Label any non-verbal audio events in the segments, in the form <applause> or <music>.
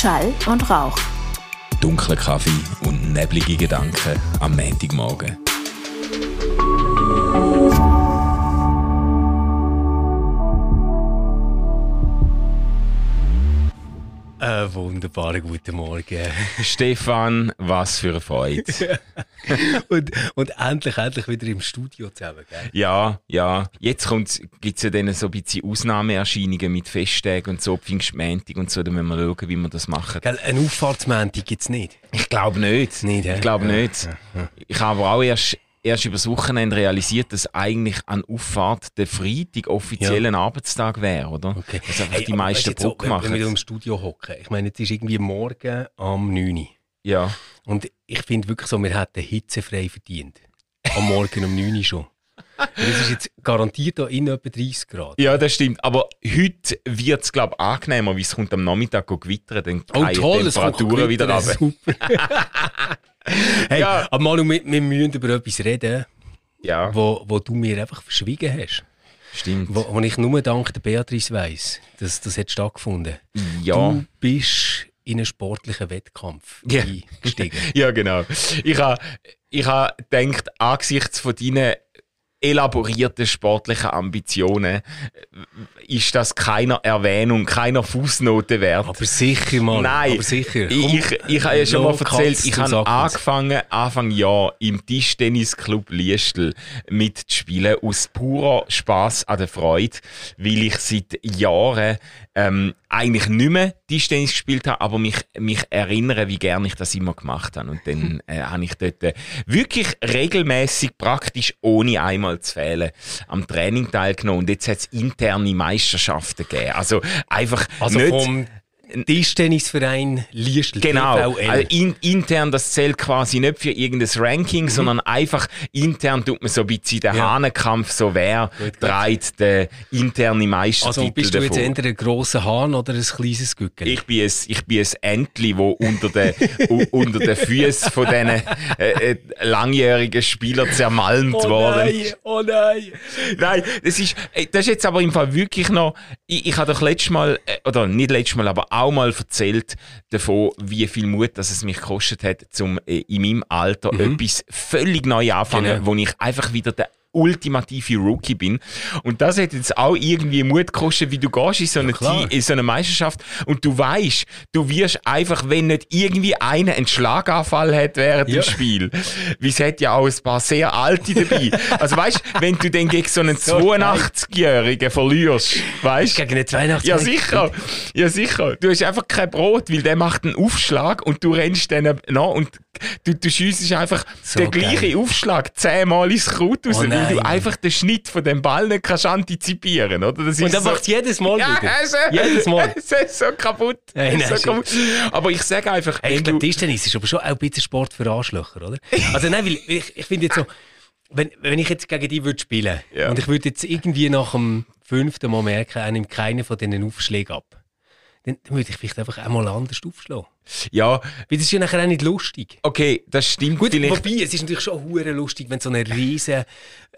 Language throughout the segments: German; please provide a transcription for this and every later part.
Schall und Rauch. Dunkler Kaffee und neblige Gedanken am Montagmorgen. Einen wunderbaren guten Morgen. <laughs> Stefan, was für eine Freude. <laughs> und, und endlich, endlich wieder im Studio zusammen, gell? Ja, ja. Jetzt gibt es ja dann so ein bisschen Ausnahmeerscheinungen mit Festtagen und so, Pfingstmäntig und so, da müssen wir schauen, wie wir das machen. Gell, eine Auffahrtsmäntig gibt es nicht? Ich glaube nicht. Nicht, Ich glaube ja, nicht. Ich habe aber auch erst erst über das Wochenende realisiert, dass eigentlich an Auffahrt der Freitag offiziell Ja. ein Arbeitstag wäre, oder? Okay. Das einfach Hey, die meisten so, Druck wenn- wir machen. im Studio hocken. Ich meine, jetzt ist irgendwie morgen am 9 Uhr. Ja. Und ich finde wirklich so, wir hätten hitzefrei verdient. Am Morgen um 9 Uhr schon. Und es ist jetzt garantiert da innen etwa 30 Grad. ja, das stimmt. Aber heute wird es, glaube ich, angenehmer, weil es kommt am Nachmittag gewittern, dann Oh toll, Temperaturen wieder runter. Super. <laughs> hey, Ja. aber Manu, wir, wir müssen über etwas reden, Ja, wo, wo du mir einfach verschwiegen hast. stimmt. Wo, wo ich nur dank der Beatrice weiss, dass das hat stattgefunden. Ja. Du bist in einen sportlichen Wettkampf Ja. eingestiegen. <laughs> Ja, genau. Ich habe ich ha gedacht, angesichts von deinen elaborierten sportlichen Ambitionen ist das keiner Erwähnung, keiner Fußnote wert. aber sicher, Mann. Nein, aber sicher. Komm, ich, ich habe ja schon mal erzählt, ich habe angefangen, Anfang Jahr im Tischtennisclub Liestel mitzuspielen, aus purer Spaß an der Freude, weil ich seit Jahren ähm, eigentlich nicht mehr Tischtennis gespielt habe, aber mich, mich erinnere, wie gerne ich das immer gemacht habe. Und dann <laughs> äh, habe ich dort äh, wirklich regelmäßig, praktisch ohne einmal zu fehlen, am Training teilgenommen. Und jetzt hat es interne Meisterschaften gegeben. Also einfach Also nicht... vom Tischtennisverein Liestl. Genau, also in, intern das zählt quasi nicht für irgendein Ranking, sondern einfach intern tut man so ein bisschen den Mhm. Ja. Hahnenkampf, so wer trägt den internen Meistertitel also bist du jetzt davon. eher ein grosser Hahn oder ein kleines Gückel? Ich bin ein, ich bin ein Entli, wo unter den, unter den Füßen von diesen äh, äh, langjährigen Spielern zermalmt worden ist. oh nein. Nein, das ist, ey, das ist jetzt aber im Fall wirklich noch, ich, ich habe doch letztes Mal, äh, oder nicht letztes Mal, aber auch mal erzählt davon, wie viel Mut dass es mich gekostet hat, zum äh, in meinem Alter etwas völlig neu anfangen, Genau. wo ich einfach wieder der ultimative Rookie bin. Und das hat jetzt auch irgendwie Mut gekostet, wie du gehst in so eine. Team- in so eine Meisterschaft und du weißt, du wirst einfach, wenn nicht irgendwie einer einen Schlaganfall hat während Ja. dem Spiel, wie es hat ja auch ein paar sehr alte dabei. Also weißt, wenn du dann gegen so einen <laughs> So 82-Jährigen verlierst, weißt Gegen eine 82 ja, sicher. Ja, sicher. Du hast einfach kein Brot, weil der macht einen Aufschlag und du rennst dann nach und du, du schiessest einfach So den gleichen geil. Aufschlag zehnmal ins Kraut raus, Oh weil du einfach den Schnitt von dem Ball nicht kannst antizipieren, oder? Das Und dann so, macht es jedes Mal ja, wieder. also, Jedes Mal. Es <laughs> ist so kaputt. Nein, nein, so kaputt. Aber ich sage einfach, Hey, ich glaube, Tischtennis ist aber schon auch ein bisschen Sport für Arschlöcher, oder? <laughs> Also nein, weil ich, ich finde jetzt so, wenn, wenn ich jetzt gegen dich würde spielen Ja. und ich würde jetzt irgendwie nach dem fünften Mal merken, er nimmt keinen von diesen Aufschlägen ab, dann, dann würde ich vielleicht einfach einmal anders aufschlagen. Ja, Weil das ist ja nachher auch nicht lustig. okay, das stimmt Gut, vielleicht. wobei, es ist natürlich schon hure lustig, wenn so ein riesen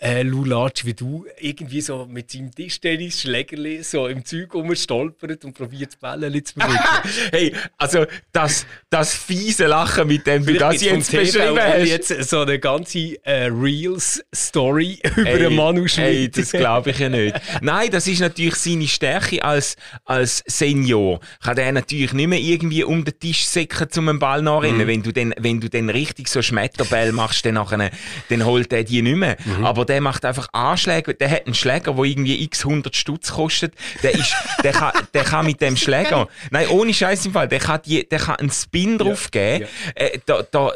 äh, Lulatsch wie du irgendwie so mit seinem Tischtennis-Schlägerli so im Zeug rumstolpert und probiert, Bällchen zu bewegen. <laughs> hey, also das, das fiese Lachen, mit dem du das jetzt beschrieben hast. jetzt so eine ganze äh, Reels-Story <laughs> über Ey, einen Manu Schmidt. das glaube ich ja nicht. <laughs> Nein, das ist natürlich seine Stärke als, als Senior. Kann er natürlich nicht mehr irgendwie um den Tisch säcken, um einen Ball nachrennen. Wenn du dann, wenn du dann richtig so Schmetterbälle machst, dann, nachher, dann holt er die nicht mehr. Aber der macht einfach Anschläge. Der hat einen Schläger, der irgendwie x 100 Stutz kostet. Der ist, der kann, der kann mit dem Schläger, nein, ohne Scheiß im Fall, der kann die, der kann einen Spin drauf geben. Äh, da, da,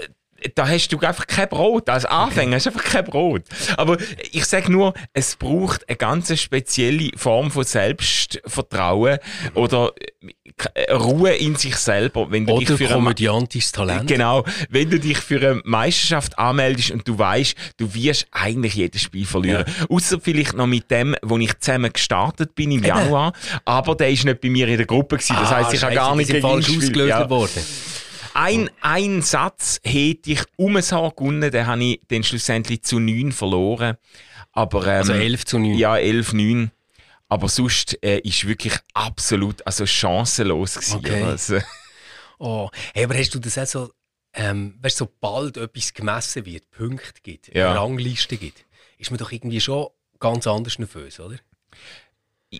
da hast du einfach kein Brot. Als Anfänger hast du einfach kein Brot. Aber ich sage nur, es braucht eine ganz spezielle Form von Selbstvertrauen oder äh, Ruhe in sich selber, wenn du dich Oder für eine, komödiantisches Talent. Genau, wenn du dich für eine Meisterschaft anmeldest und du weißt, du wirst eigentlich jedes Spiel verlieren. Außer vielleicht noch mit dem, wo ich zusammen gestartet bin im Januar, aber der ist nicht bei mir in der Gruppe gewesen. Das heisst, ich habe gar nicht gegen ihn ausgelöst Ja. worden. Ein, ein Satz hätte ich um Haar gewonnen, den habe ich dann schlussendlich zu 9 verloren. Aber, ähm, Also 11 zu 9. Ja, 11, 9. Aber sonst äh, ist wirklich absolut also chancenlos gewesen. Okay. Also, <laughs> Oh, hey, aber hast du das auch so, ähm, weißt, sobald etwas gemessen wird, Punkte gibt, Ja. Rangliste gibt, ist man doch irgendwie schon ganz anders nervös, oder?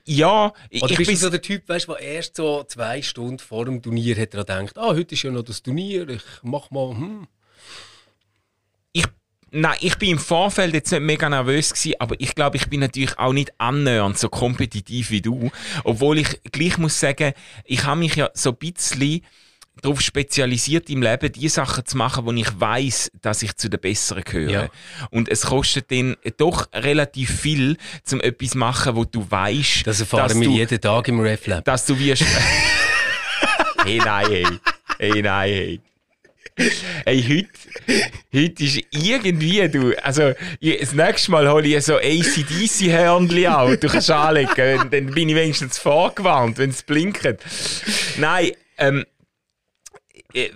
Ja, ich, Oder ich bist du bin so der Typ, weißt, der erst so zwei Stunden vor dem Turnier hat er gedacht, ah, heute ist ja noch das Turnier, ich mach mal, hm. ich, nein, ich bin im Vorfeld jetzt nicht mega nervös gewesen, aber ich glaube, ich bin natürlich auch nicht annähernd so kompetitiv wie du. Obwohl ich gleich muss sagen, ich habe mich ja so ein bisschen darauf spezialisiert im Leben, die Sachen zu machen, wo ich weiß, dass ich zu den Besseren gehöre. Ja. Und es kostet dann doch relativ viel, zum etwas zu machen, wo du weißt, Das erfahren wir du, jeden Tag im RefLab. dass du wirst. <laughs> hey, nein, hey. Hey, nein, hey. Hey, heute, heute ist irgendwie, du, also, das nächste Mal hole ich so ACDC-Hörnchen auch. Du kannst anlegen, dann bin ich wenigstens vorgewarnt, wenn es blinkt. Nein, ähm, äh,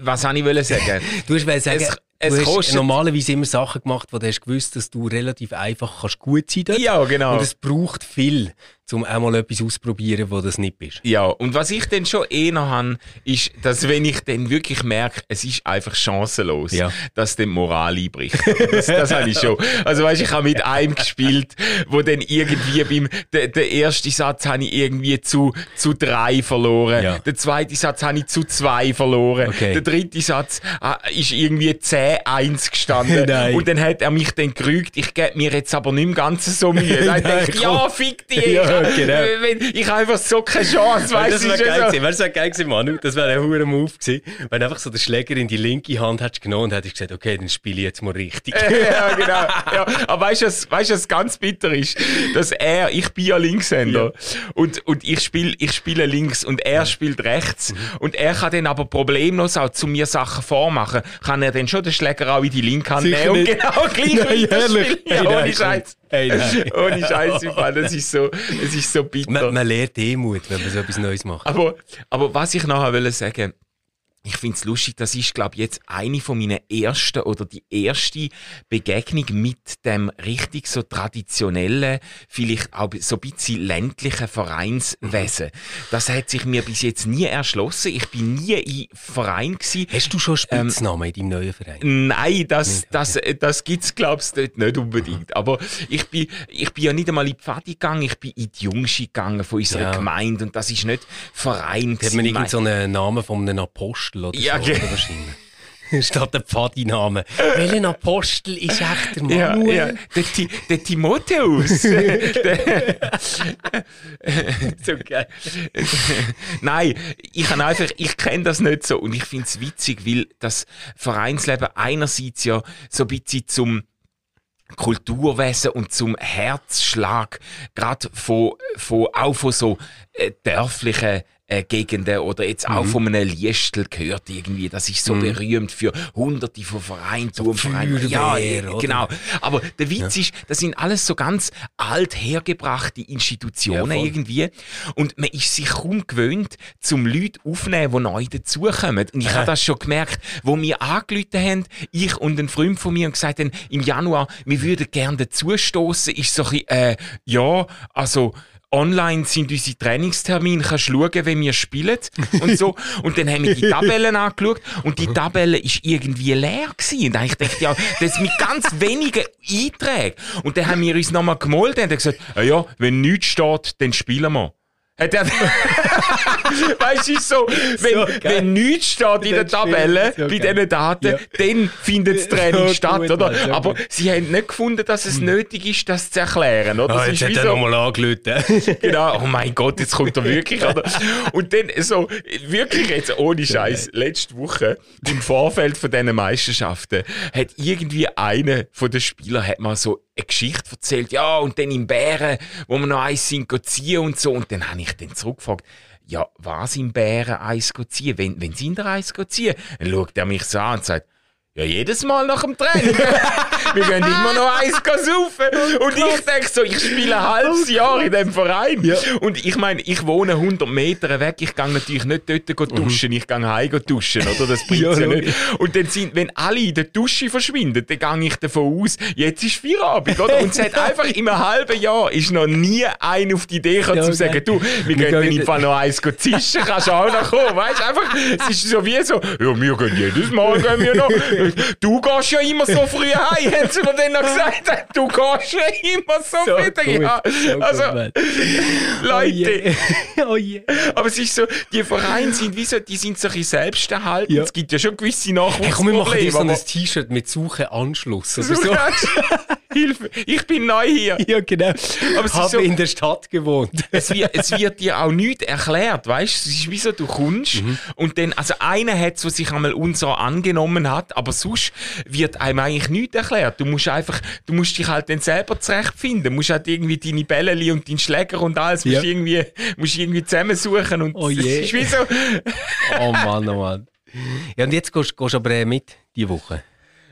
was soll ich wollen sagen? Du hast wollen sagen, Es- es du hast kostet- normalerweise immer Sachen gemacht, wo du hast gewusst, dass du relativ einfach kannst gut sein dort. Ja, genau. Und es braucht viel, um auch mal etwas auszuprobieren, wo das nicht bist. Ja, und was ich dann schon eher habe, ist, dass wenn ich dann wirklich merke, es ist einfach chancenlos, Ja. dass dann Moral einbricht. <laughs> Das, das habe ich schon. Also weißt, ich habe mit einem gespielt, wo dann irgendwie beim, der, der erste Satz habe ich irgendwie zu, zu drei verloren. Ja. Der zweite Satz habe ich zu zwei verloren. Okay. Der dritte Satz äh, ist irgendwie 10-1 gestanden. <laughs> Nein. Und dann hat er mich dann gerügt, ich gebe mir jetzt aber nicht im Ganzen so Mühe. <laughs> Dann Nein, ich, ja, fick dich. Ja, genau. Wenn, ich habe einfach so keine Chance, weißt das du? wäre ist ja geil so- gewesen. Weißt das wäre geil gewesen, Manu. Das wäre ein hoher Move gewesen. Wenn einfach so den Schläger in die linke Hand hättest genommen und hättest gesagt, okay, dann spiele ich jetzt mal richtig. <laughs> ja, genau. Ja. Aber weißt du, was, weißt, was ganz bitter ist? Dass er, ich bin ja Linkshänder und, und ich spiele ich spiele links und er spielt rechts. Und er kann dann aber problemlos auch zu mir Sachen vormachen. Kann er dann schon den Schläger auch in die linke Hand nehmen und genau gleich <laughs> Nein, ehrlich? Ja, ohne Scheiß. Hey, nein. <laughs> Ohne Scheiß, im Fall. Das ist so, es ist so bitter. Man, man lernt Demut, wenn man so etwas Neues macht. Aber, aber was ich nachher will sagen, ich finde es lustig, das ist, glaube ich, jetzt eine von meinen ersten oder die erste Begegnung mit dem richtig so traditionellen, vielleicht auch so ein bisschen ländlichen Vereinswesen. Das hat sich mir bis jetzt nie erschlossen. Ich bin nie im Verein gewesen. Hast du schon Ähm, Spitznamen in deinem neuen Verein? Nein, das, das, das gibt's glaubst du dort nicht unbedingt. Aber ich bin, ich bin ja nicht einmal in die Pfadi gegangen, ich bin in die Jungschi gegangen von unserer Ja. Gemeinde und das ist nicht Verein. Hat man gewesen. irgend so einen Namen von einem Apostel oder Ja, so? Oder wahrscheinlich. <laughs> Statt der Pfadi-Name. Welcher Apostel ist echt der ja, Manuel? ja, der, Ti- der Timotheus. der, <laughs> <laughs> So geil. Nein, ich habe einfach, ich kenne das nicht so und ich finde es witzig, weil das Vereinsleben einerseits ja so ein bisschen zum Kulturwesen und zum Herzschlag, gerade von, von, auch von so äh, dörflichen äh, Gegenden oder jetzt auch von einem Liestel gehört irgendwie. Das ist so berühmt für hunderte von Vereinen, Turmvereinen. Ja, Feuerwehr, oder? genau. Aber der Witz ist, das sind alles so ganz alt hergebrachte Institutionen Ja, irgendwie. Und man ist sich kaum gewöhnt, zum Leute aufnehmen, die neu dazukommen. Und ich habe das schon gemerkt, wo wir angerufen haben, ich und ein Freund von mir, und gesagt haben, im Januar, wir würden gerne dazustoßen, ist so ein bisschen, äh, ja, also, Online sind unsere Trainingstermine, kannst schauen, wenn wir spielen und so. Und dann haben wir die Tabellen angeschaut und die Tabelle ist irgendwie leer gewesen. Und ich dachte, ja, das mit ganz wenigen Einträgen. Und dann haben wir uns nochmal gemolden und haben gesagt, ja, wenn nichts steht, dann spielen wir. Er- <laughs> weißt du, so, wenn, So wenn nichts steht in der Tabelle, so bei diesen Daten, Ja. dann findet das Training So statt, gut, oder? Mann, so Aber gut. sie haben nicht gefunden, dass es nötig ist, das zu erklären, oder? Ah, Es jetzt ist hat er nochmal angerufen. <laughs> genau, oh mein Gott, jetzt kommt er wirklich, oder? Und dann so, wirklich jetzt ohne Scheiß, letzte Woche im Vorfeld von diesen Meisterschaften hat irgendwie einer von den Spielern hat mal so eine Geschichte erzählt, ja, und dann im Bären, wo wir noch eins sind, ziehen und so. Und dann habe ich dann zurückgefragt, ja, was im Bären eins ziehen? Wenn, wenn sind eins go ziehen? Dann schaut er mich so an und sagt, Ja, jedes Mal nach dem Training. <laughs> wir gehen immer noch eins saufen. Und ich denke so, ich spiele ein halbes Jahr in diesem Verein. Ja. Und ich meine, ich wohne 100 Meter weg. Ich gehe natürlich nicht dort duschen. Ich gehe heim duschen, oder? Das bringt <laughs> Ja, ja, nicht. Und dann sind, wenn alle in der Dusche verschwinden, dann gehe ich davon aus, jetzt ist Feierabend, oder? Und es hat <laughs> einfach in einem halben Jahr ist noch nie einer auf die Idee gekommen, Ja, zu sagen, du, wir gehen dann im Fall noch eins zischen, kannst du auch noch kommen, weißt? Einfach, es ist so wie so, ja, wir gehen jedes Mal, gehen wir noch. Du gehst ja immer so früh heim, <laughs> haben sie mir dann noch gesagt, du gehst ja immer so, So früh. gut, Ja, so gut, also, Mann. Leute, Oh je. <laughs> <laughs> aber es ist so, die Vereine sind wie so, die sind so ein selbsterhaltend. Ja. Es gibt ja schon gewisse Hey, komm, wir machen dir Nachwuchsprobleme. so ein T-Shirt mit Suche Anschluss Du so. Hilfe, ich bin neu hier. Ja, genau. Aber es ist Habe so- in der Stadt gewohnt. es, wird, es wird dir auch nichts erklärt, weißt du? Es ist wie so, du kommst Mhm. und dann, also einer hat es, sich einmal unser angenommen hat, aber sonst wird einem eigentlich nichts erklärt. Du musst einfach, du musst dich halt dann selber zurechtfinden. Du musst halt irgendwie deine Bälleli und deinen Schläger und alles musst Ja. irgendwie, musst irgendwie zusammensuchen und Oh es je. ist wie so, Oh Mann, oh Mann. Ja, und jetzt gehst du aber äh, mit, die Woche.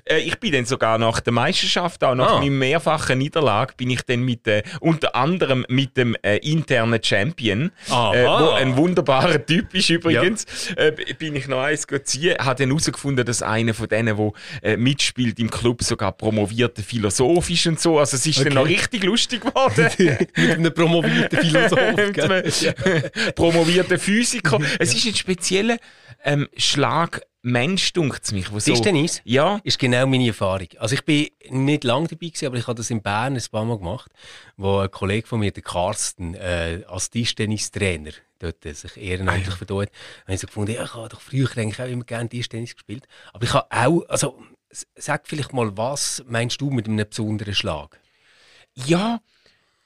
Äh, ich bin dann sogar nach der Meisterschaft, auch nach Ah. meiner mehrfachen Niederlage, bin ich dann mit, äh, unter anderem mit dem äh, internen Champion, äh, wo ein wunderbarer Typ ist übrigens, äh, bin ich noch eins ziehen, habe dann herausgefunden, dass einer von denen, der äh, mitspielt im Club, sogar promovierter Philosoph ist und so. Also es ist dann Okay. noch richtig lustig geworden. <laughs> Mit einem promovierten Philosoph. <laughs> Promovierter Physiker. <laughs> Es ist ein spezieller ähm, Schlag Mensch, dunkt mich. wo So, Tischtennis? Ja, ist genau meine Erfahrung. Also ich bin nicht lange dabei gewesen, aber ich habe das in Bern ein paar Mal gemacht, wo ein Kollege von mir, der Carsten, äh, als Tischtennistrainer dort sich ehrenamtlich Ah, verdient, habe ich so gefunden, ja, ich habe doch früher eigentlich auch immer gerne Tischtennis gespielt. Aber ich habe auch, also sag vielleicht mal, was meinst du mit einem besonderen Schlag? Ja,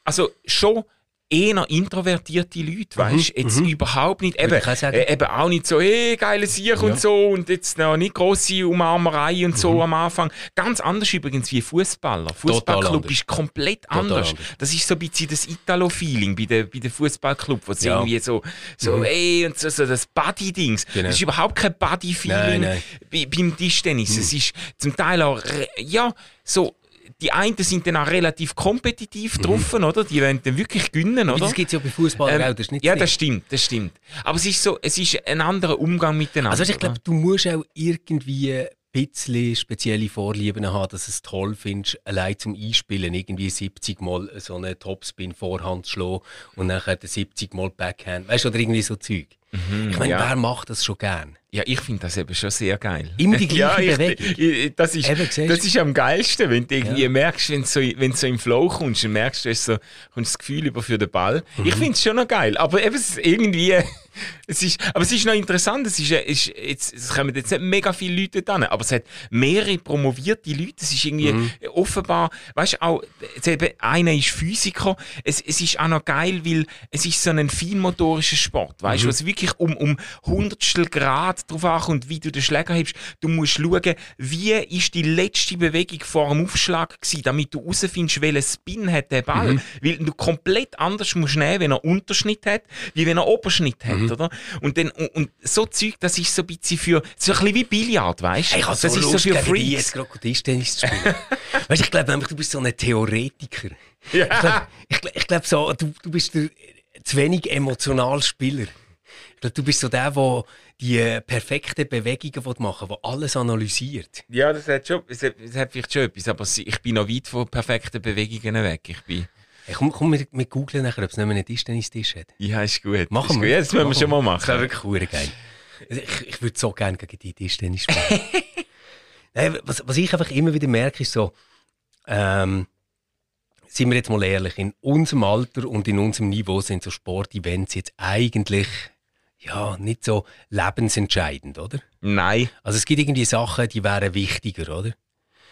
also schon eher introvertierte Leute, weißt du? Jetzt überhaupt nicht, eben, Mhm, äh, eben auch nicht so, eh, geile Sieg und so und jetzt noch nicht grosse Umarmerei und Mhm. so am Anfang. Ganz anders übrigens wie Fußballer. Fußballclub ist komplett Total anders. anders. Das ist so ein bisschen das Italo-Feeling bei den, bei den Fußballclub, wo es Ja. irgendwie so, so ey, und so, so das Buddy-Dings. Genau. Das ist überhaupt kein Buddy-Feeling beim Tischtennis. Es ist zum Teil auch, ja, so, die einen sind dann auch relativ kompetitiv drauf, oder? Die wollen dann wirklich gewinnen, oder? das gibt es ja bei Fußballern Ähm, auch, das ist nicht ja, das stimmt, das stimmt. Aber es ist so, es ist ein anderer Umgang miteinander. Also ich glaube, du musst auch irgendwie bisschen spezielle Vorlieben haben, dass es toll findest, allein zum Einspielen irgendwie 70 Mal so einen Topspin Vorhand zu schlagen und nachher 70 Mal Backhand. Weißt du, oder irgendwie so Zeug. ich meine, ja. wer macht das schon gern? Ja, ich finde das eben schon sehr geil. Immer die <laughs> gleiche ich, Bewegung. Ich, das, ist, Eben, das ist am geilsten, wenn du irgendwie Ja. merkst, wenn du so, wenn du so im Flow kommst und merkst, du hast so, kommst das Gefühl über für den Ball. Mhm. Ich finde es schon noch geil. Aber eben, irgendwie, es ist, aber es ist noch interessant, es ist, ist jetzt, es kommen jetzt nicht mega viele Leute hin, aber es hat mehrere promovierte Leute. Es ist irgendwie Mhm. offenbar, weißt du, auch, eben, einer ist Physiker. Es, es ist auch noch geil, weil es ist so ein feinmotorischer Sport, Mhm. weißt du, wo es wirklich um, um Hundertstel Grad drauf ankommt, wie du den Schläger hebst. Du musst schauen, wie ist die letzte Bewegung vor dem Aufschlag gewesen, damit du herausfindest, welchen Spin hat der Ball. Mhm. Weil du komplett anders musst nehmen, wenn er Unterschnitt hat, wie wenn er Oberschnitt hat, Mhm. oder? Und, dann, und, und so Zeug, das ist so ein bisschen für, so ein bisschen wie Billard, <laughs> weißt du? Ich habe das ist so für Freaks. jetzt gerade Tischtennis zu spielen. weißt du, ich glaube nämlich, du bist so ein Theoretiker. Ja. Ich glaube, ich, glaub- so, du, du bist der zu wenig emotional Spieler. Du bist so der, der die perfekten Bewegungen machen will, der alles analysiert. Ja, das hat, schon, das hat, vielleicht schon etwas, aber ich bin noch weit von perfekten Bewegungen weg. Ich bin, Hey, komm, komm, wir, wir googeln nachher, ob es nicht mehr einen Tischtennistisch hat. ja, ist gut. Machen ist wir. Gut. Ja, das müssen wir Machen schon mal Das wäre machen. wirklich geil. Also Ich, ich würde so gerne gegen die Tischtennis spielen. <laughs> Nein, was, was ich einfach immer wieder merke, ist so, ähm, sind wir jetzt mal ehrlich, in unserem Alter und in unserem Niveau sind so Sportevents jetzt eigentlich ja, nicht so lebensentscheidend, oder? Nein, Also es gibt irgendwie Sachen, die wären wichtiger, oder?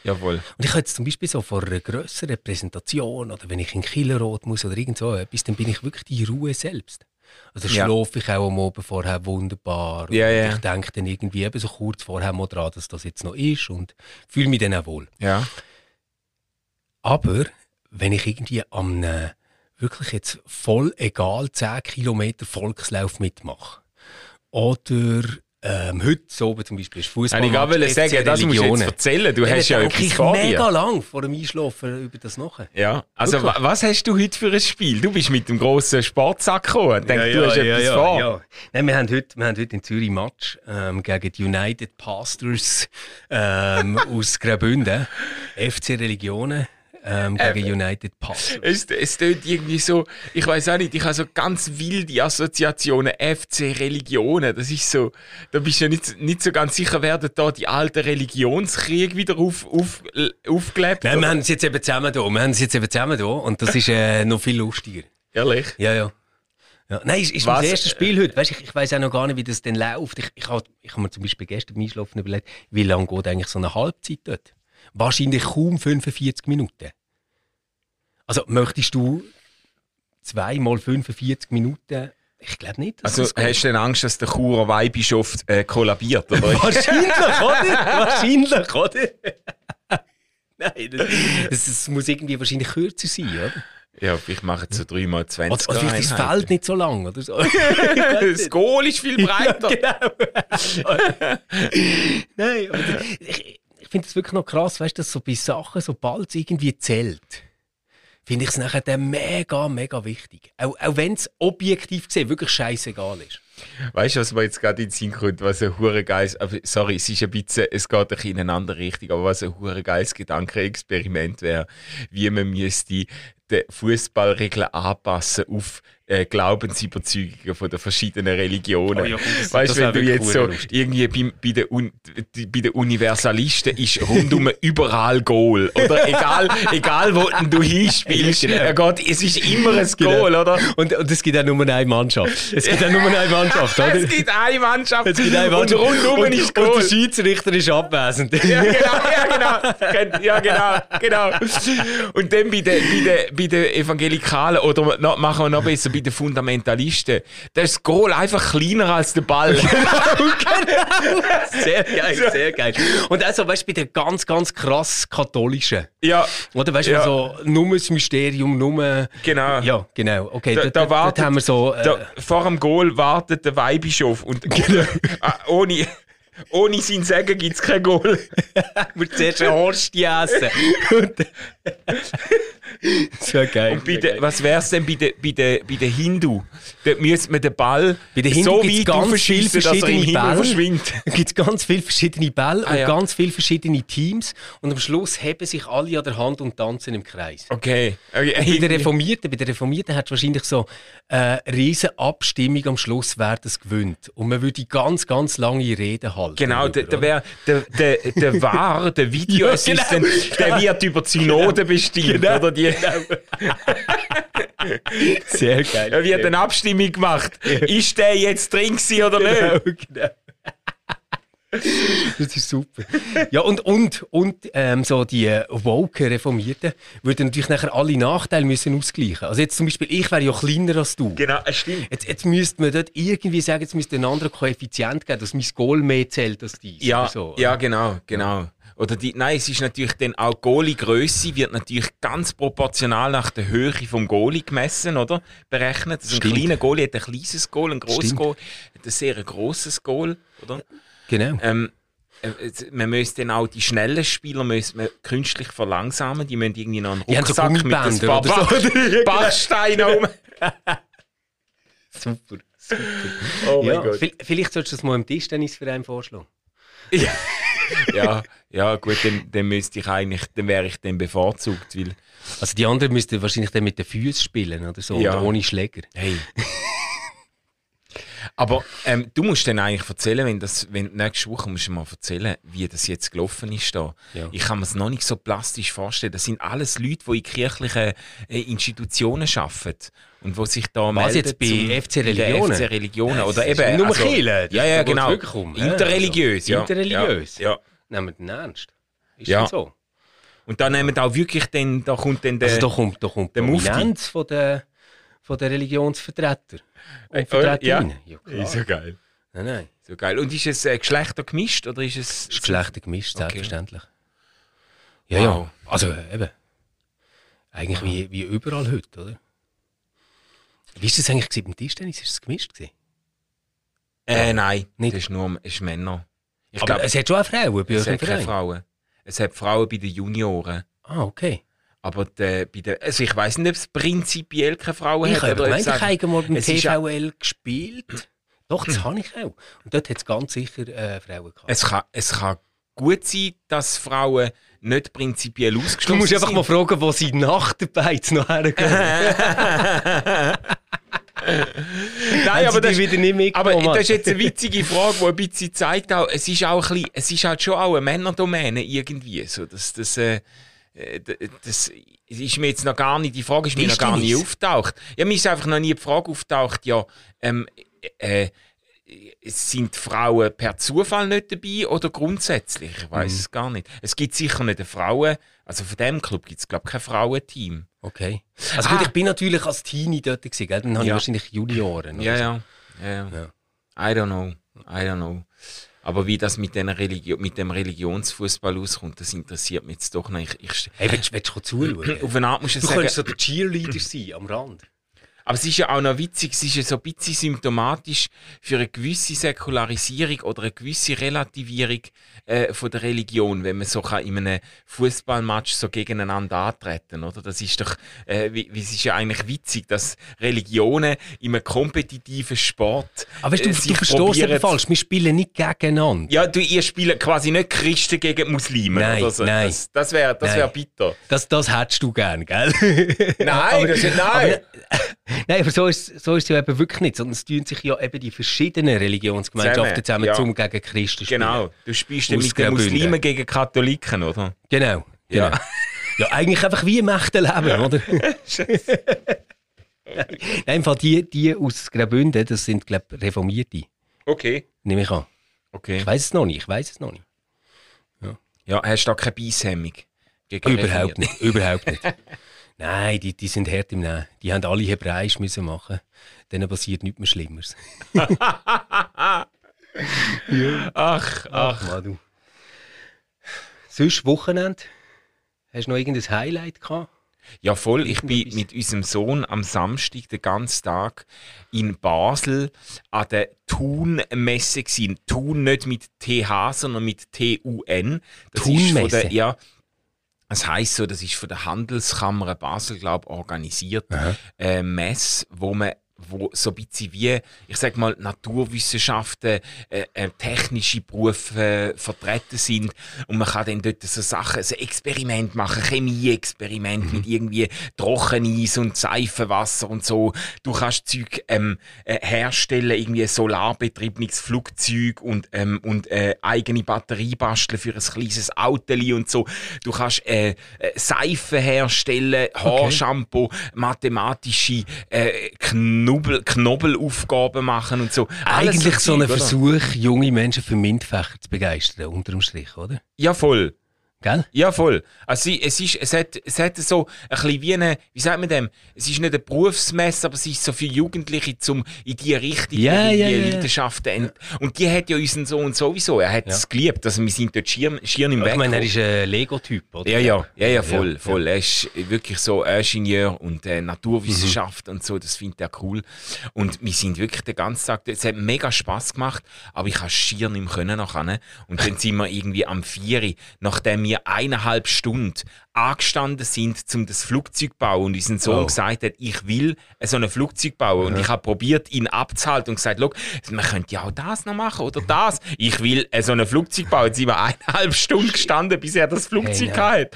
Jawohl. Und ich habe jetzt zum Beispiel so vor einer grösseren Präsentation oder wenn ich in Killerot muss oder irgend so etwas, dann bin ich wirklich die Ruhe selbst. Also Ja. schlafe ich auch am Abend vorher wunderbar. Ja, und ja. Ich denke dann irgendwie eben so kurz vorher mal dran, dass das jetzt noch ist und fühle mich dann auch wohl. Ja. Aber wenn ich irgendwie am äh, wirklich jetzt voll egal 10 Kilometer Volkslauf mitmache oder ähm, heute so oben zum Beispiel ist Fußball. ich gerade sagen, das musst du jetzt erzählen. Du hast ja etwas ich vor dir. mega lang vor dem Einschlafen über das nachher. Ja, also Wirklich? wa- was hast du heute für ein Spiel? Du bist mit dem grossen Sportsack gekommen. Ich denke, du hast etwas vor. ja. Nein, wir haben heute, wir haben heute in Zürich einen Match ähm, gegen die United Pastors ähm, <laughs> aus Graubünden. FC Religionen ähm, gegen United Pastors. Es, es tönt irgendwie so, ich weiß auch nicht, ich habe so ganz wilde Assoziationen, FC Religionen, das ist so, da bist du ja nicht, nicht so ganz sicher, werden da die alten Religionskriege wieder auf, auf, aufgelebt? Nein, wir oder? haben es jetzt eben zusammen da. Wir haben es jetzt eben zusammen da und das ist äh, noch viel lustiger. Ehrlich? Ja, ja. ja. Nein, ist, ist mein erstes Spiel heute. Weißt, ich, ich weiß auch noch gar nicht, wie das denn läuft. Ich, ich habe ich hab mir zum Beispiel gestern beim Einschlafen überlegt, wie lange geht eigentlich so eine Halbzeit dort? Wahrscheinlich kaum 45 Minuten. Also möchtest du zweimal 45 Minuten? Ich glaube nicht. Also hast du denn Angst, dass der Churer Weihbischof äh, kollabiert? Oder? <laughs> <laughs> Wahrscheinlich, oder? Wahrscheinlich, oder? <laughs> Nein, das, das, das muss irgendwie wahrscheinlich kürzer sein, oder? ja, ich mache jetzt so dreimal 20 Oder, oder vielleicht ist das Feld nicht so lang, oder so. Das Goal ist viel breiter. genau. Nein, aber ich, ich finde es wirklich noch krass, weißt du, dass so bei Sachen, sobald es irgendwie zählt, finde ich es nachher dann mega, mega wichtig. Auch, auch wenn es objektiv gesehen wirklich scheißegal ist. Weißt du, was mir jetzt gerade in den Sinn kommt, was ein hure geiles, sorry, es ist ein bisschen, es geht ein bisschen in eine andere Richtung, aber was ein hure geiles Gedankenexperiment wäre, wie man müsste die Fußballregeln anpassen auf äh, Glaubensüberzeugungen den verschiedenen Religionen. Oh ja, das- weißt wenn du jetzt so lustig. irgendwie bei, bei, den Un, bei den Universalisten ist rundum <laughs> überall Goal. Oder egal, egal wo du hinspielst, <laughs> genau. ja, Gott, es ist immer ein Goal, oder? Und, und es gibt auch nur eine Mannschaft. Es gibt auch nur eine Mannschaft, <laughs> oder? Es gibt eine Mannschaft, Es gibt eine Mannschaft. und rundum und, ist und der Goal. Schiedsrichter ist abwesend. Ja, genau, ja, genau. Ja, genau, genau. Und dann bei den, bei den, bei den Evangelikalen, oder noch, machen wir noch besser, bei den Fundamentalisten, da ist das Goal einfach kleiner als der Ball. <laughs> Sehr geil, sehr geil. Und also, weißt du, bei den ganz, ganz krass katholischen. ja, Oder weißt du, Ja. so, nur das Mysterium, nur. genau. Ja, genau. Okay, Da, da, da, wartet, haben wir so. Äh, da, vor dem Goal wartet der Weihbischof und <laughs> Ah, ohne, ohne sein Segen gibt es kein Goal. <laughs> wir zuerst Horstie essen. Und- <laughs> das wäre geil. Und bei den, was wär's denn bei den, bei den, bei den Hindu? Dort müsste man den Ball Bei den Hindu so gibt's weit ganz viele er verschiedene Bälle. verschwindet. <laughs> Es gibt ganz viele verschiedene Bälle Ah, und ja. ganz viele verschiedene Teams. Und am Schluss heben sich alle an der Hand und tanzen im Kreis. Okay. okay. Bei den Reformierten, bei den Reformierten hat es wahrscheinlich so eine riesen Abstimmung am Schluss, wer das gewinnt. Und man würde ganz, ganz lange Reden halten. Genau, darüber, der, der, der, der, der war, der <laughs> Videoassistent, genau. der wird über die Synode bestimmt, Genau. oder? Die, <laughs> Sehr geil. da wird eine Abstimmung gemacht. Ist der jetzt drin oder nicht? Genau, <laughs> genau. Das ist super. Ja, und, und, und ähm, so die äh, woke Reformierten würden natürlich nachher alle Nachteile müssen ausgleichen. Also jetzt zum Beispiel, ich wäre ja kleiner als du. Genau, es stimmt. Jetzt, jetzt müsste man dort irgendwie sagen, jetzt müsste ein anderer Koeffizient geben, dass mein Goal mehr zählt als dies. Ja, so. ja, genau, genau. Oder die, nein, es ist natürlich dann auch Goalie-Grösse wird natürlich ganz proportional nach der Höhe vom Goalie gemessen, oder? Berechnet. Also ein Stimmt. kleiner Goalie hat ein kleines Goal, ein grosses Stimmt. Goal hat ein sehr grosses Goal, oder? Genau. Ähm, äh, man müsste dann auch die schnellen Spieler man künstlich verlangsamen. Die müssen irgendwie noch einen haben so Rucksack mit ein paar oder so. Bach- Bachsteinen um. Super. super. Oh mein ja, Gott. vi- Vielleicht solltest du das mal im Tischtennisverein vorschlagen. Ja, <laughs> ja gut, dann, dann müsste ich eigentlich, dann wäre ich dann bevorzugt, weil Also die anderen müssten wahrscheinlich dann mit den Füßen spielen oder so, Ja. oder ohne Schläger. Hey. Aber ähm, du musst dann eigentlich erzählen, wenn das, wenn nächste Woche musst du mal erzählen, wie das jetzt gelaufen ist da. Ja. Ich kann mir es noch nicht so plastisch vorstellen. Das sind alles Leute, die in kirchlichen äh, Institutionen arbeiten und wo sich da Was melden jetzt bei FC Religionen? den FC Religionen oder eben nur also, Kirche, Ja, ja, genau. um, Interreligiös, ja. interreligiös. Ja, ja. Nehmen wir den ernst. Ist Ja. das so? Und da nehmen auch wirklich dann, da kommt dann der. Also da kommt, da kommt der. Prominenz von den, von den Religionsvertreter Äh, und Vertreterinnen. ja. Ja, klar. so geil. Nein, nein. So geil. Und ist es äh, Geschlechter gemischt oder ist es. Ist Geschlechter gemischt, Okay. selbstverständlich. Ja, Wow. ja. Also äh, eben. Eigentlich wie, wie überall heute, oder? Wie ist das eigentlich beim Tischtennis? Ist es gemischt gewesen? Äh, nein, Nicht? das ist nur ist Männer. Ich Aber glaube, es hat schon auch Frauen bei es hat keine. Frauen. Es hat Frauen bei den Junioren. Ah, okay. Aber die, bei den, also ich weiß nicht, ob es prinzipiell keine Frauen Ich hat. oder gemeint, ich habe mal beim TVL gespielt. Doch, das habe ich auch. Und dort hat es ganz sicher äh, Frauen gehabt. es, kann, es kann gut sein, dass Frauen nicht prinzipiell ausgeschlossen Du musst einfach sind. mal fragen, wo sie nach der Beiz noch hergehen. <laughs> Nein, aber das, wieder nicht aber das ist jetzt eine witzige Frage, die ein bisschen zeigt auch, es ist auch ein bisschen, es ist halt schon auch eine Männerdomäne irgendwie. So, das, das, äh, das ist mir jetzt noch gar nicht, die Frage ist mir noch gar Tischtennis. auftaucht. Ja, mir ist einfach noch nie die Frage auftaucht, ja, ähm, äh, sind Frauen per Zufall nicht dabei oder grundsätzlich? Ich weiß Mhm. es gar nicht. Es gibt sicher nicht eine Frauen, also von dem Club gibt es glaube ich kein Frauenteam. Okay. Also gut, Ah. ich bin natürlich als Teenie dort gewesen, gell? dann habe ich Ja. wahrscheinlich Junioren. Ja, so. ja, ja, ja. I don't know. I don't know. Aber wie das mit, den Religio mit dem Religionsfußball auskommt, das interessiert mich jetzt doch nicht. Ich, ich, Hey, willst, willst du zuschauen? auf eine Art muss ich Du sagen, könntest so der Cheerleader sein, am Rand. Aber es ist ja auch noch witzig, es ist ja so ein bisschen symptomatisch für eine gewisse Säkularisierung oder eine gewisse Relativierung äh, von der Religion, wenn man so kann in einem Fußballmatch so gegeneinander antreten, oder? Das ist doch, äh, wie, es ist ja eigentlich witzig, dass Religionen in einem kompetitiven Sport Aber weißt, du, äh, du sich verstehst aber falsch. Wir spielen nicht gegeneinander. Ja, du, ihr spielt quasi nicht Christen gegen Muslime Nein, oder so. nein. Das, das wäre das Nein. wär bitter. Das, das hättest du gern, gell? Nein, <laughs> Aber- das ist, nein. Aber, <laughs> nein, aber so ist, so ist es ja eben wirklich nicht. Sondern es tun sich ja eben die verschiedenen Religionsgemeinschaften zusammen, Zusammen, ja. zum gegen Christen spielen. genau. Du spielst Aus mit den. Muslimen gegen Katholiken, oder? Genau. Ja. genau. Ja, eigentlich einfach wie im echten Leben, oder? <laughs> Nein, im Fall die, die aus Graubünden, das sind, glaube ich, Reformierte. Okay. Nehme ich an. Okay. Ich weiß es noch nicht, ich weiß es noch nicht. Ja, hast du da keine Beishemmung? Gegen Überhaupt nicht, überhaupt nicht. <laughs> Nein, die, die sind hart im Nehmen. Die haben alle Hebräisch müssen machen. Denen passiert nichts mehr Schlimmeres. <laughs> Ach, ach. Mann, du. Sonst Wochenende? Hast du noch irgendein Highlight gehabt? Ja, voll. Ich bin mit unserem Sohn am Samstag den ganzen Tag in Basel an der Thun-Messe gewesen. Thun nicht mit TH, sondern mit T-U-N. Thun-Messe? ja, das heisst so, das ist von der Handelskammer Basel, glaube ich, organisiert. Äh, Messe, wo man wo so ein bisschen wie, ich sag mal, Naturwissenschaften, äh, äh, technische Berufe äh, vertreten sind und man kann dann dort so Sachen, so Experiment machen, Chemie-Experiment mit irgendwie Trockeneis und Seifenwasser und so. Du kannst Zeug ähm, äh, herstellen, irgendwie solarbetriebenes Flugzeug und, ähm, und äh, eigene Batterie basteln für ein kleines Autoli und so. Du kannst äh, Seife herstellen, Haarshampoo, mathematische äh, Knubbel, Knobelaufgaben machen und so. Alles Eigentlich so Zeug, ein? Versuch, junge Menschen für MINT-Fächer zu begeistern, unterm Strich, oder? Ja, voll. Gell? Ja, voll. Also es, ist, es, hat, es hat so ein bisschen wie eine, wie sagt man dem, es ist nicht eine Berufsmesse, aber es ist so für Jugendliche, um in die Richtung, Ja, in die ja, ja, ja. Leidenschaften. ent- Und die hat ja unseren Sohn sowieso, er hat es geliebt, also wir sind dort schier, schier im Ich Weg. meine, er ist ein Lego-Typ, oder? Ja, ja, ja, ja, voll, Ja, voll. Er ist wirklich so Ingenieur und äh, Naturwissenschaft und so, das findet er cool. Und wir sind wirklich den ganzen Tag, dort. es hat mega Spass gemacht, aber ich habe schier nicht mehr können nachher. Und dann sind wir irgendwie am 4, nachdem wir eineinhalb Stunden angestanden sind, um das Flugzeug zu bauen und unser Sohn Oh. gesagt hat, ich will so ein Flugzeug bauen. Und ich habe probiert, ihn abzuhalten und gesagt, "Schau, man könnte ja auch das noch machen oder das. Ich will so ein Flugzeug bauen. Jetzt sind wir eineinhalb Stunden gestanden, bis er das Flugzeug Hey, hatte.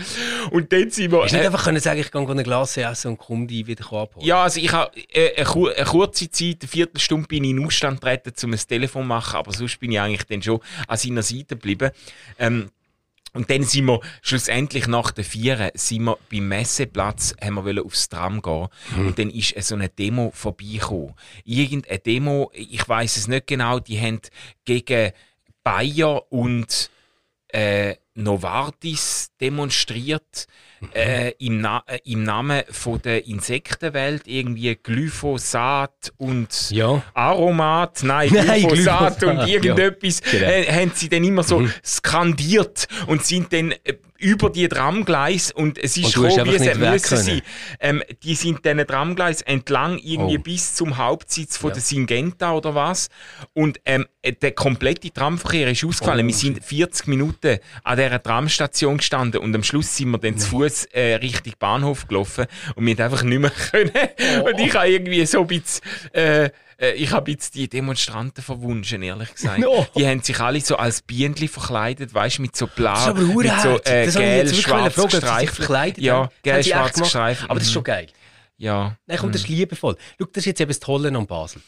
Und dann sind wir... Hast du nicht äh, einfach können sagen, ich gehe eine Glas essen und komme die wieder abholen? ja, also ich habe äh, eine, kur- eine kurze Zeit, eine Viertelstunde bin ich in den Ausstand getreten, um ein Telefon zu machen, aber sonst bin ich eigentlich dann schon an seiner Seite geblieben. Ähm, und dann sind wir schlussendlich nach der Vieren sind wir beim Messeplatz, haben wir wollen aufs Tram gehen. Und dann ist so eine Demo vorbeigekommen. Irgendeine Demo, ich weiß es nicht genau, die haben gegen Bayer und äh, Novartis demonstriert äh, im, Na äh, im Namen von der Insektenwelt irgendwie Glyphosat und Ja. Aromat, nein, <laughs> Nein, Glyphosat, Glyphosat, und irgendetwas ja, genau. äh, haben sie dann immer so skandiert und sind dann äh, über die Tramgleis und es ist Und gekommen, wie es müssen sein. Ähm, die sind diesen Tramgleis entlang irgendwie Oh. bis zum Hauptsitz von Ja. der Syngenta oder was und ähm, äh, der komplette Tramverkehr ist ausgefallen. Oh, wir sind 40 Minuten an dieser Tramstation gestanden und am Schluss sind wir dann zu Fuß äh, Richtung Bahnhof gelaufen und wir haben einfach nicht mehr <laughs> können. Und ich habe irgendwie so ein bisschen, äh, äh, ich habe jetzt die Demonstranten verwunschen, ehrlich gesagt. No. Die haben sich alle so als Bienenli verkleidet, weißt du, mit so blau, Das ist aber mit so äh, das habe ich gel, jetzt wirklich schwarz gestreift. verkleidet Ja, haben. Das gel, haben sie echt schwarz gestreift. Aber das ist Mhm. schon geil. Ja. Nein, komm, das ist liebevoll. Schau, das ist jetzt eben das Tolle an Basel.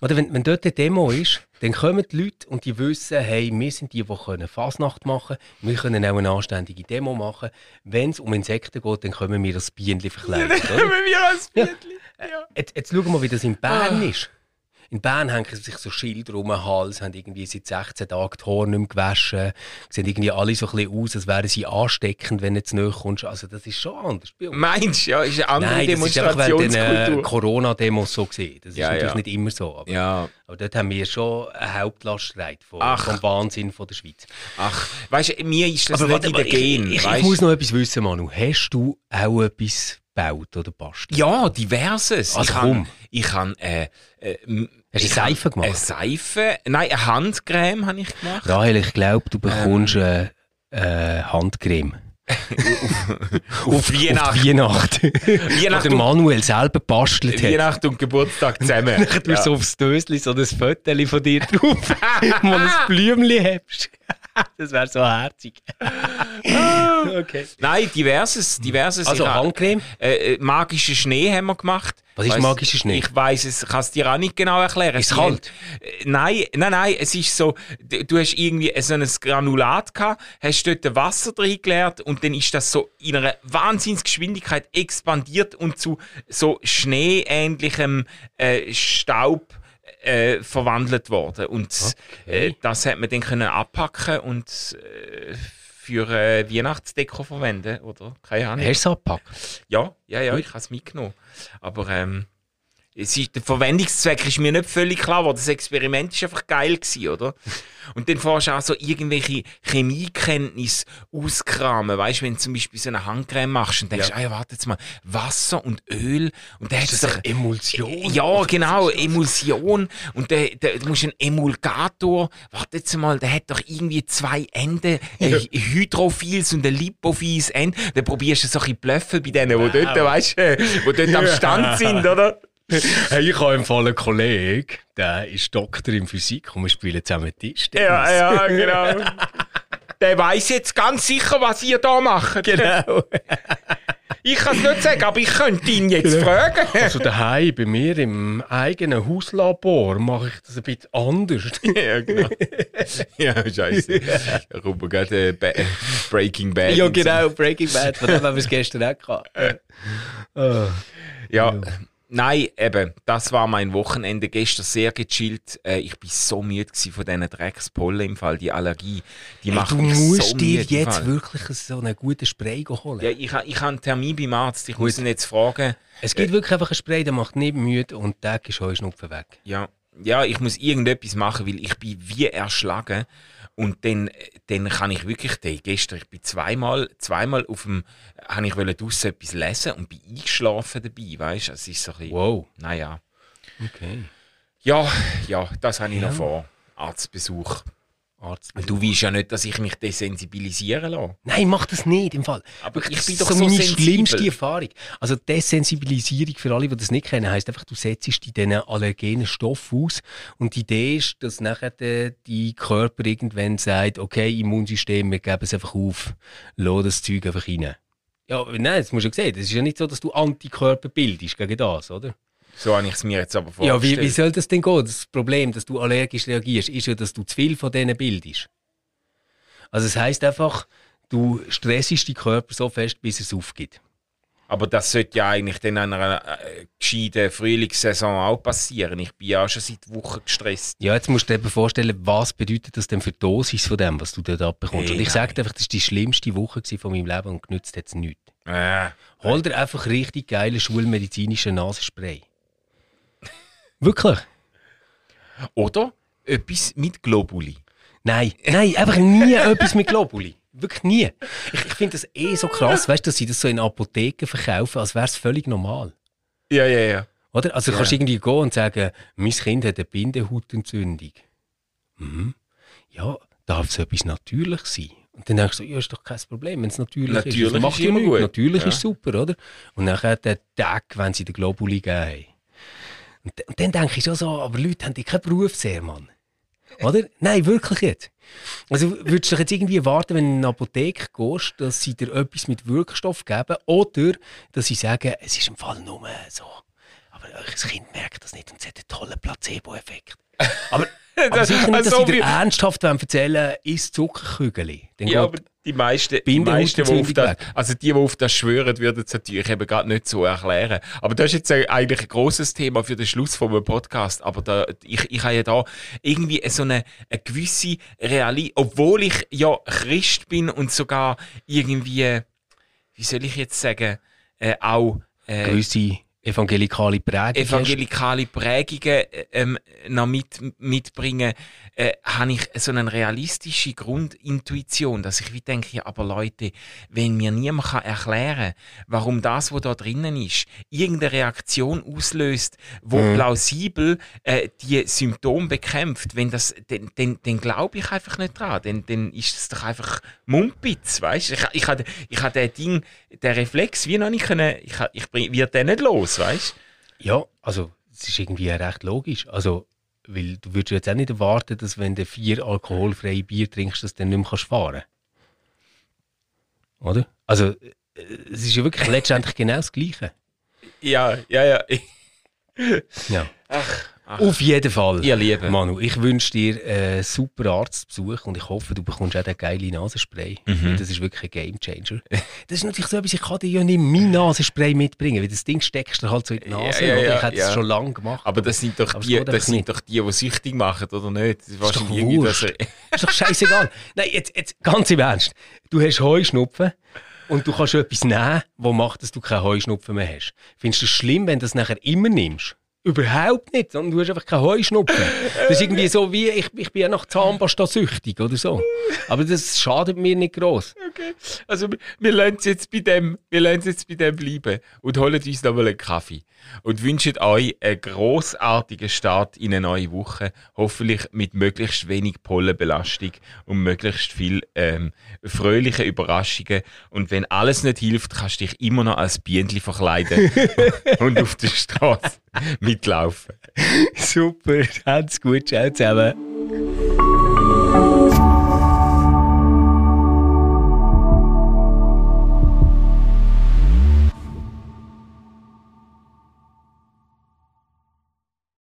Oder wenn, wenn dort eine Demo ist, dann kommen die Leute und die wissen, hey, wir sind die, die können Fasnacht machen wir können auch eine anständige Demo machen. Wenn es um Insekten geht, dann können wir das Bienenli verkleiden. <laughs> oder? Wenn wir als Bienenli. Ja. Jetzt, jetzt schauen wir mal, wie das in Bern Ah. ist. In Bern hängen sich so Schilder um den Hals, haben irgendwie seit 16 Tagen die Haare nicht mehr gewaschen, sehen irgendwie alle so ein bisschen aus, als wären sie ansteckend, wenn du zu nahe kommst. Also das ist schon anders. Meinst du, ja, ist eine andere Nein, das ist einfach während den äh. Corona-Demos so gesehen. Das ist Ja, natürlich ja. nicht immer so. Aber, Ja, aber dort haben wir schon eine Hauptlaststreit vom, vom Wahnsinn von der Schweiz. ach, weißt du, mir ist das aber nicht in den ich, Gen, ich, ich, ich muss noch etwas wissen, Manu. Hast du auch etwas gebaut oder bastelt? Ja, diverses. Also ich. Han, ich habe äh, äh, Hast du eine Seife gemacht? Eine Seife, nein, eine Handcreme habe ich gemacht. Rahel, ich glaube, du Ähm. bekommst äh, äh, Handcreme. <laughs> Auf Weihnachten. Weihnachten. Auf Weihnachten. Weihnachten Oder Manuel selber bastelt hat. Weihnachten und Geburtstag zusammen. <laughs> Dann tust du so aufs Dösli so ein Foto von dir drauf, <laughs> wo du ein Blümchen hast. <laughs> Das wäre so herzig. okay. Nein, diverses, diverses. Also Ich ha- Handcreme? Äh, äh, magischen Schnee haben wir gemacht. Was ist Weiss- magischer Schnee? Ich weiß es, kann es dir auch nicht genau erklären. Ist Sie kalt? Äh, Nein, nein, nein, es ist so, du hast irgendwie so ein Granulat gehabt, hast dort Wasser drin geleert und dann ist das so in einer Wahnsinnsgeschwindigkeit expandiert und zu so schneeähnlichem äh, Staub äh, verwandelt worden. Und Okay. äh, das hat man dann können abpacken und äh, für äh, Weihnachtsdeko verwenden, oder? Keine Ahnung. Hast du es abgepackt? Ja, ja, ja, ich habe es mitgenommen. Aber ähm, es ist, der Verwendungszweck ist mir nicht völlig klar, aber das Experiment ist einfach geil gewesen, oder? <laughs> Und dann fährst du auch so irgendwelche Chemiekenntnisse auskramen, weißt du, wenn du zum Beispiel so eine Handcreme machst und denkst, Ja. ah ja, warte jetzt mal, Wasser und Öl und dann hat es doch... Emulsion? Ja, genau, Emulsion. Und der, der, du musst einen Emulgator, warte jetzt mal, der hat doch irgendwie zwei Enden, <laughs> ein Hydrophiles und ein Lipophiles Ende. Dann probierst du so ein bisschen Blöffel bei denen, die dort, weißt du, die dort am Stand <laughs> sind, oder? <laughs> Hey, ich habe im Fall einen Kollegen, der ist Doktor in Physik und wir spielen zusammen Tischtennis. Ja, ja, genau. <laughs> Der weiß jetzt ganz sicher, was ihr da macht. Genau. Ich kann es nicht sagen, aber ich könnte ihn jetzt fragen. Also daheim bei mir im eigenen Hauslabor mache ich das ein bisschen anders. <laughs> ja, genau. ja, scheiße. Ruben gerade äh, Breaking Bad. ja, genau, Breaking Bad, von dem haben wir es gestern auch gehabt. Ah. Ja, nein, eben, das war mein Wochenende gestern sehr gechillt. Äh, ich bin so müde von diesen Dreckspollen im Fall, die Allergie. Die Hey, macht du mich musst so dir müde jetzt wirklich so einen guten Spray holen. Ja, ich, ich habe einen Termin beim Arzt. Ich muss ihn jetzt fragen. Es gibt wirklich einfach einen Spray, der macht nicht müde und der ist Heuschnupfen weg. Ja, ja, ich muss irgendetwas machen, weil ich bin wie erschlagen. Und dann, dann kann ich wirklich, den, gestern, ich bin zweimal, zweimal auf dem, habe ich wollte draussen etwas lesen und bin eingeschlafen dabei, weißt du? Es ist so ein bisschen, Wow. naja. Okay. Ja, ja, das habe ich Ja. noch vor. Arztbesuch. Arzt. Du weißt ja nicht, dass ich mich desensibilisieren lasse. Nein, mach das nicht im Fall. Aber ich Das bin ist doch so so meine sensibel. schlimmste Erfahrung. Also Desensibilisierung für alle, die das nicht kennen, heisst einfach, du setzt dich diesen allergenen Stoff aus und die Idee ist, dass nachher der, die Körper irgendwann sagt, okay, Immunsystem, wir geben es einfach auf, lass das Zeug einfach rein. Ja, nein, das musst du ja sehen. Das ist ja nicht so, dass du Antikörper bildest gegen das, oder? So habe ich es mir jetzt aber Ja, vorgestellt. wie, wie soll das denn gehen? Das Problem, dass du allergisch reagierst, ist ja, dass du zu viel von denen bildest. Also es heisst einfach, du stressest die Körper so fest, bis es aufgibt. Aber das sollte ja eigentlich dann an einer äh, gescheiten Frühlingssaison auch passieren. Ich bin ja schon seit Wochen gestresst. Ja, jetzt musst du dir eben vorstellen, was bedeutet das denn für die Dosis von dem, was du dort abbekommst. Hey, und ich sage dir einfach, das war die schlimmste Woche von meinem Leben und genützt hat es nichts. Äh, Hol dir einfach richtig geile schulmedizinische Nasenspray. Wirklich? oder etwas mit Globuli. Nein, nein, einfach nie <laughs> etwas mit Globuli. Wirklich nie. Ich, ich finde das eh so krass, weißt du, dass sie das so in Apotheken verkaufen, als wäre es völlig normal. Ja, ja, ja. Oder? Also du Ja. kannst irgendwie gehen und sagen, mein Kind hat eine Bindehautentzündung. Mhm. Ja, darf es etwas natürlich sein? Und dann denkst du, ja, ist doch kein Problem, wenn es natürlich, ist. Natürlich macht ist immer gut. Natürlich Ja. ist super, oder? Und dann der Tag, wenn sie den Globuli geben. Und, und dann denke ich schon so, aber Leute haben die keinen Berufssehr, Mann. Oder? Nein, wirklich jetzt. Also würdest du jetzt irgendwie erwarten, wenn du in eine Apotheke gehst, dass sie dir etwas mit Wirkstoff geben oder dass sie sagen, es ist im Fall nur so. Aber euer Kind merkt das nicht und es hat einen tollen Placebo-Effekt. Aber, aber sicher nicht, dass Also sie dir ernsthaft erzählen ist Zuckerkügel. Ja, aber die meisten, die, meisten die, auf das, also die, die auf das schwören, würden es natürlich eben gerade nicht so erklären. Aber das ist jetzt äh, eigentlich ein großes Thema für den Schluss vom Podcast. Aber da, ich, ich habe ja da irgendwie so eine, eine gewisse Realität, obwohl ich ja Christ bin und sogar irgendwie, wie soll ich jetzt sagen, äh, auch äh, gewisse evangelikale Prägung hast. evangelikale Prägungen äh, ähm, noch mit, mitbringen, äh, habe ich so eine realistische Grundintuition, dass ich wie denke, ja, aber Leute, wenn mir niemand kann erklären warum das, was da drinnen ist, irgendeine Reaktion auslöst, wo Mhm. plausibel äh, die Symptome bekämpft, wenn das, dann, dann, dann glaube ich einfach nicht dran. Dann, dann ist es doch einfach Mumpitz, weißt? Ich, ich hatte, ich hatte den Ding, den Reflex wie noch nicht können, ich, ich bring- wird den nicht los, weißt? Ja, also es ist irgendwie recht logisch. Also, weil du würdest jetzt auch nicht erwarten, dass wenn du vier alkoholfreie Bier trinkst, dass du dann nicht mehr kannst fahren Oder? Also, äh, es ist ja wirklich letztendlich genau das Gleiche. Ja, ja, ja. Ja. Ach, ach. Auf jeden Fall. Ihr Lieben. Manu, ich wünsche dir einen super Arztbesuch und ich hoffe, du bekommst auch den geilen Nasenspray. Mhm. Das ist wirklich ein Gamechanger. Das ist natürlich so etwas, ich kann dir ja nicht mein Nasenspray mitbringen, weil das Ding steckst du halt so in die Nase. Ja, ja, oder? ja, ich hätte es schon lange gemacht. Aber das sind doch die, das sind nicht. doch die, die süchtig machen, oder nicht? Das ist doch wahrscheinlich irgendwie <laughs> das. ist doch scheißegal. Nein, jetzt, jetzt ganz im Ernst. Du hast Heuschnupfen und du kannst etwas nehmen, das macht, dass du keinen Heuschnupfen mehr hast. Findest du es schlimm, wenn du das nachher immer nimmst? Überhaupt nicht, sondern du hast einfach keinen Heuschnupfen. Das ist irgendwie so wie, ich, ich bin ja nach Zahnpasta süchtig oder so. Aber das schadet mir nicht gross. Okay. Also wir- wir lassen es jetzt bei dem, wir lassen es jetzt bei dem bleiben und holen uns nochmal einen Kaffee und wünschen euch einen großartigen Start in eine neue Woche, hoffentlich mit möglichst wenig Pollenbelastung und möglichst viel ähm, fröhliche Überraschungen. Und wenn alles nicht hilft, kannst du dich immer noch als Bienenli verkleiden <laughs> und auf der Straße mitlaufen. Super, habt's gut, ciao zusammen.